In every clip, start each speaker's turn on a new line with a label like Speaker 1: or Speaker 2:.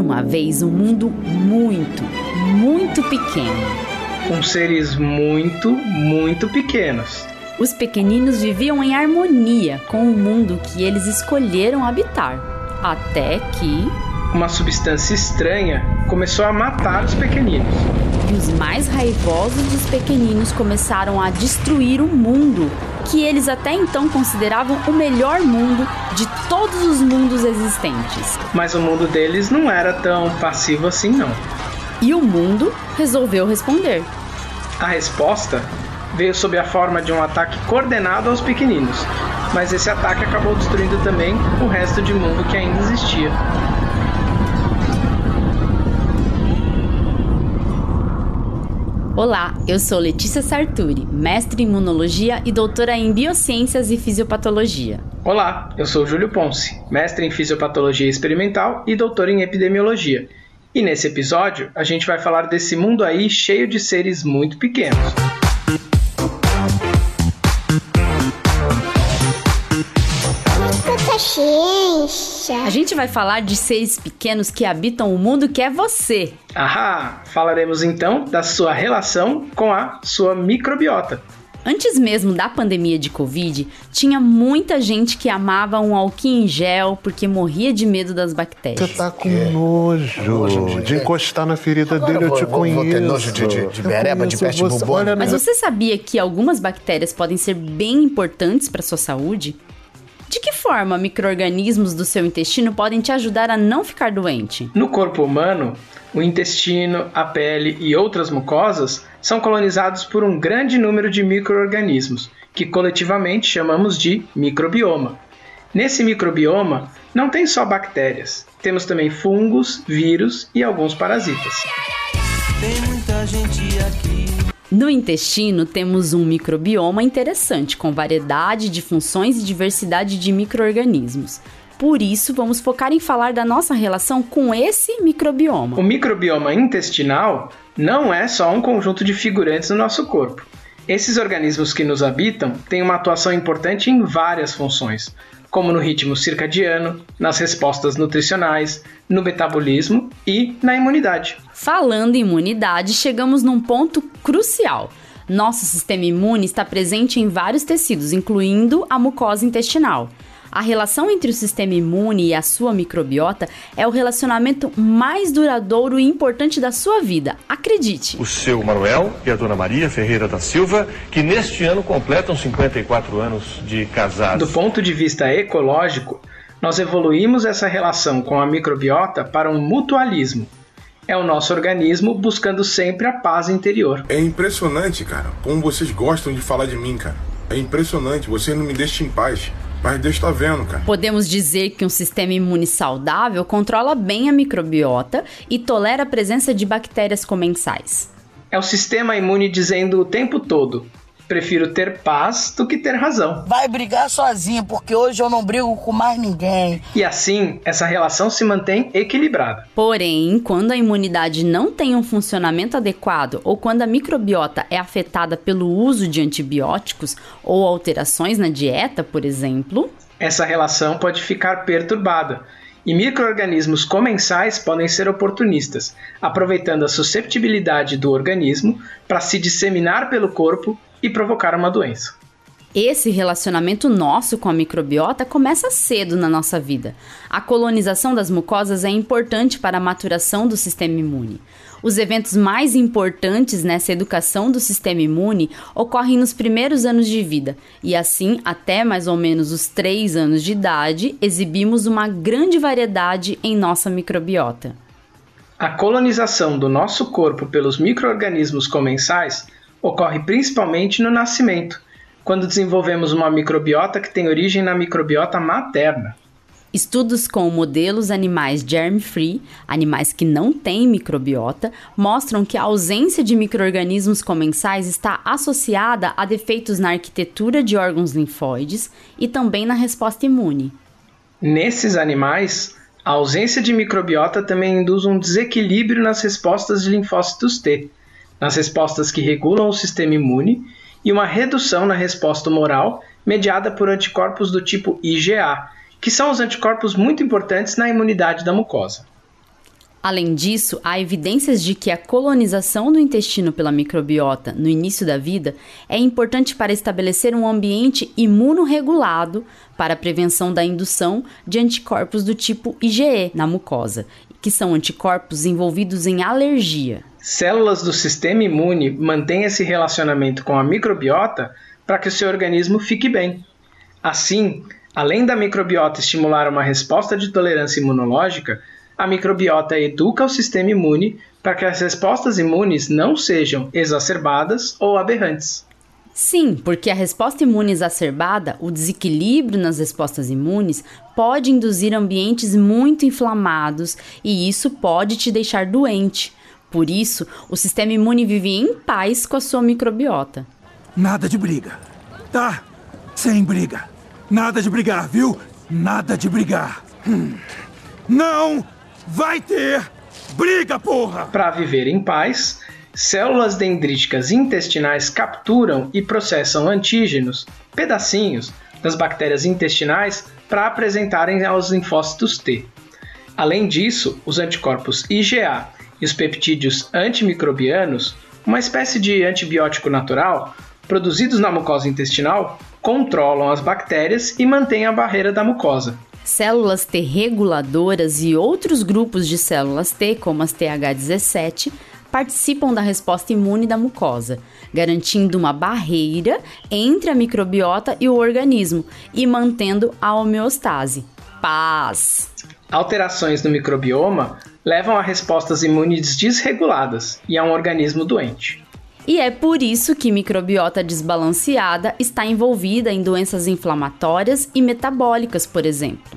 Speaker 1: Era uma vez um mundo muito, muito pequeno.
Speaker 2: Com seres muito, muito pequenos.
Speaker 1: Os pequeninos viviam em harmonia com o mundo que eles escolheram habitar. Até que.
Speaker 2: Uma substância estranha começou a matar os pequeninos.
Speaker 1: E os mais raivosos dos pequeninos começaram a destruir o mundo que eles até então consideravam o melhor mundo de todos os mundos existentes.
Speaker 2: Mas o mundo deles não era tão passivo assim, não.
Speaker 1: E o mundo resolveu responder.
Speaker 2: A resposta veio sob a forma de um ataque coordenado aos pequeninos, mas esse ataque acabou destruindo também o resto de mundo que ainda existia.
Speaker 1: Olá, eu sou Letícia Sarturi, mestre em imunologia e doutora em biociências e fisiopatologia.
Speaker 2: Olá, eu sou Júlio Ponce, mestre em fisiopatologia experimental e doutor em epidemiologia. E nesse episódio, a gente vai falar desse mundo aí cheio de seres muito pequenos.
Speaker 1: ciência. A gente vai falar de seres pequenos que habitam o mundo que é você.
Speaker 2: Ahá! Falaremos então da sua relação com a sua microbiota.
Speaker 1: Antes mesmo da pandemia de Covid, tinha muita gente que amava um álcool em gel porque morria de medo das bactérias.
Speaker 3: Você tá com nojo, nojo de encostar na ferida Agora dele, eu, vou, te conheço. Vou ter
Speaker 4: nojo de, de, de bereba, de peste bubônica.
Speaker 1: Mas você sabia que algumas bactérias podem ser bem importantes para sua saúde? De que forma micro-organismos do seu intestino podem te ajudar a não ficar doente?
Speaker 2: No corpo humano, o intestino, a pele e outras mucosas são colonizados por um grande número de micro-organismos, que coletivamente chamamos de microbioma. Nesse microbioma, não tem só bactérias, temos também fungos, vírus e alguns parasitas. Tem muita gente
Speaker 1: aqui no intestino, temos um microbioma interessante, com variedade de funções e diversidade de microorganismos. Por isso, vamos focar em falar da nossa relação com esse microbioma.
Speaker 2: O microbioma intestinal não é só um conjunto de figurantes no nosso corpo. Esses organismos que nos habitam têm uma atuação importante em várias funções, como no ritmo circadiano, nas respostas nutricionais, no metabolismo e na imunidade.
Speaker 1: Falando em imunidade, chegamos num ponto crucial. Nosso sistema imune está presente em vários tecidos, incluindo a mucosa intestinal. A relação entre o sistema imune e a sua microbiota é o relacionamento mais duradouro e importante da sua vida. Acredite.
Speaker 5: O seu Manuel e a dona Maria Ferreira da Silva, que neste ano completam 54 anos de casados.
Speaker 2: Do ponto de vista ecológico, nós evoluímos essa relação com a microbiota para um mutualismo. É o nosso organismo buscando sempre a paz interior.
Speaker 6: É impressionante, cara, como vocês gostam de falar de mim, cara. É impressionante, vocês não me deixam em paz. Mas Deus está vendo, cara.
Speaker 1: Podemos dizer que um sistema imune saudável controla bem a microbiota e tolera a presença de bactérias comensais.
Speaker 2: É o sistema imune dizendo o tempo todo: prefiro ter paz do que ter razão.
Speaker 4: Vai brigar sozinho, porque hoje eu não brigo com mais ninguém.
Speaker 2: E assim, essa relação se mantém equilibrada.
Speaker 1: Porém, quando a imunidade não tem um funcionamento adequado ou quando a microbiota é afetada pelo uso de antibióticos ou alterações na dieta, por exemplo,
Speaker 2: essa relação pode ficar perturbada. E microorganismos comensais podem ser oportunistas, aproveitando a susceptibilidade do organismo para se disseminar pelo corpo e provocar uma doença.
Speaker 1: Esse relacionamento nosso com a microbiota começa cedo na nossa vida. A colonização das mucosas é importante para a maturação do sistema imune. Os eventos mais importantes nessa educação do sistema imune ocorrem nos primeiros anos de vida, e assim, até mais ou menos os 3 anos de idade, exibimos uma grande variedade em nossa microbiota.
Speaker 2: A colonização do nosso corpo pelos microorganismos comensais ocorre principalmente no nascimento, quando desenvolvemos uma microbiota que tem origem na microbiota materna.
Speaker 1: Estudos com modelos animais germ-free, animais que não têm microbiota, mostram que a ausência de microorganismos comensais está associada a defeitos na arquitetura de órgãos linfóides e também na resposta imune.
Speaker 2: Nesses animais, a ausência de microbiota também induz um desequilíbrio nas respostas de linfócitos T, nas respostas que regulam o sistema imune e uma redução na resposta humoral mediada por anticorpos do tipo IgA, que são os anticorpos muito importantes na imunidade da mucosa.
Speaker 1: Além disso, há evidências de que a colonização do intestino pela microbiota no início da vida é importante para estabelecer um ambiente imunorregulado para a prevenção da indução de anticorpos do tipo IgE na mucosa, que são anticorpos envolvidos em alergia.
Speaker 2: Células do sistema imune mantêm esse relacionamento com a microbiota para que o seu organismo fique bem. Assim, além da microbiota estimular uma resposta de tolerância imunológica, a microbiota educa o sistema imune para que as respostas imunes não sejam exacerbadas ou aberrantes.
Speaker 1: Sim, porque a resposta imune exacerbada, o desequilíbrio nas respostas imunes, pode induzir ambientes muito inflamados e isso pode te deixar doente. Por isso, o sistema imune vive em paz com a sua microbiota.
Speaker 7: Nada de briga. Tá? Sem briga. Nada de brigar, viu? Nada de brigar. Hum. Não vai ter briga, porra!
Speaker 2: Para viver em paz, células dendríticas intestinais capturam e processam antígenos, pedacinhos, das bactérias intestinais para apresentarem aos linfócitos T. Além disso, os anticorpos IgA e os peptídeos antimicrobianos, uma espécie de antibiótico natural, produzidos na mucosa intestinal, controlam as bactérias e mantêm a barreira da mucosa.
Speaker 1: Células T reguladoras e outros grupos de células T, como as TH17, participam da resposta imune da mucosa, garantindo uma barreira entre a microbiota e o organismo e mantendo a homeostase. Paz!
Speaker 2: Alterações no microbioma levam a respostas imunes desreguladas e a um organismo doente.
Speaker 1: E é por isso que microbiota desbalanceada está envolvida em doenças inflamatórias e metabólicas, por exemplo.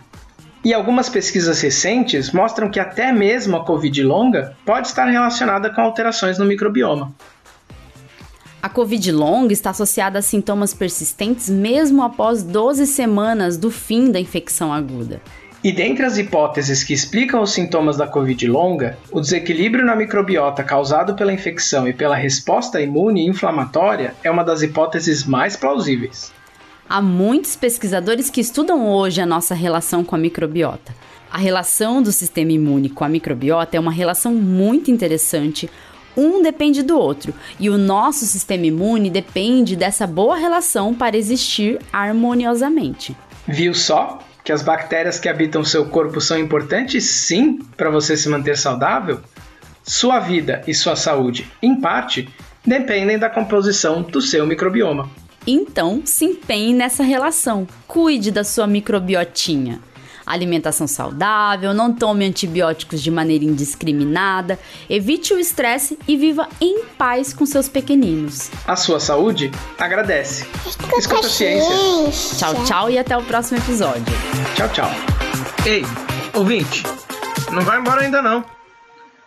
Speaker 2: E algumas pesquisas recentes mostram que até mesmo a Covid longa pode estar relacionada com alterações no microbioma.
Speaker 1: A Covid longa está associada a sintomas persistentes mesmo após 12 semanas do fim da infecção aguda.
Speaker 2: E dentre as hipóteses que explicam os sintomas da Covid longa, o desequilíbrio na microbiota causado pela infecção e pela resposta imune inflamatória é uma das hipóteses mais plausíveis.
Speaker 1: Há muitos pesquisadores que estudam hoje a nossa relação com a microbiota. A relação do sistema imune com a microbiota é uma relação muito interessante. Um depende do outro, e o nosso sistema imune depende dessa boa relação para existir harmoniosamente.
Speaker 2: Viu só? Que as bactérias que habitam seu corpo são importantes sim para você se manter saudável? Sua vida e sua saúde, em parte, dependem da composição do seu microbioma.
Speaker 1: Então, se empenhe nessa relação. Cuide da sua microbiotinha alimentação saudável, não tome antibióticos de maneira indiscriminada, evite o estresse e viva em paz com seus pequeninos.
Speaker 2: A sua saúde agradece. Escuta, Escuta a ciência.
Speaker 1: Tchau, tchau e até o próximo episódio.
Speaker 2: Tchau, tchau. Ei, ouvinte, não vai embora ainda não.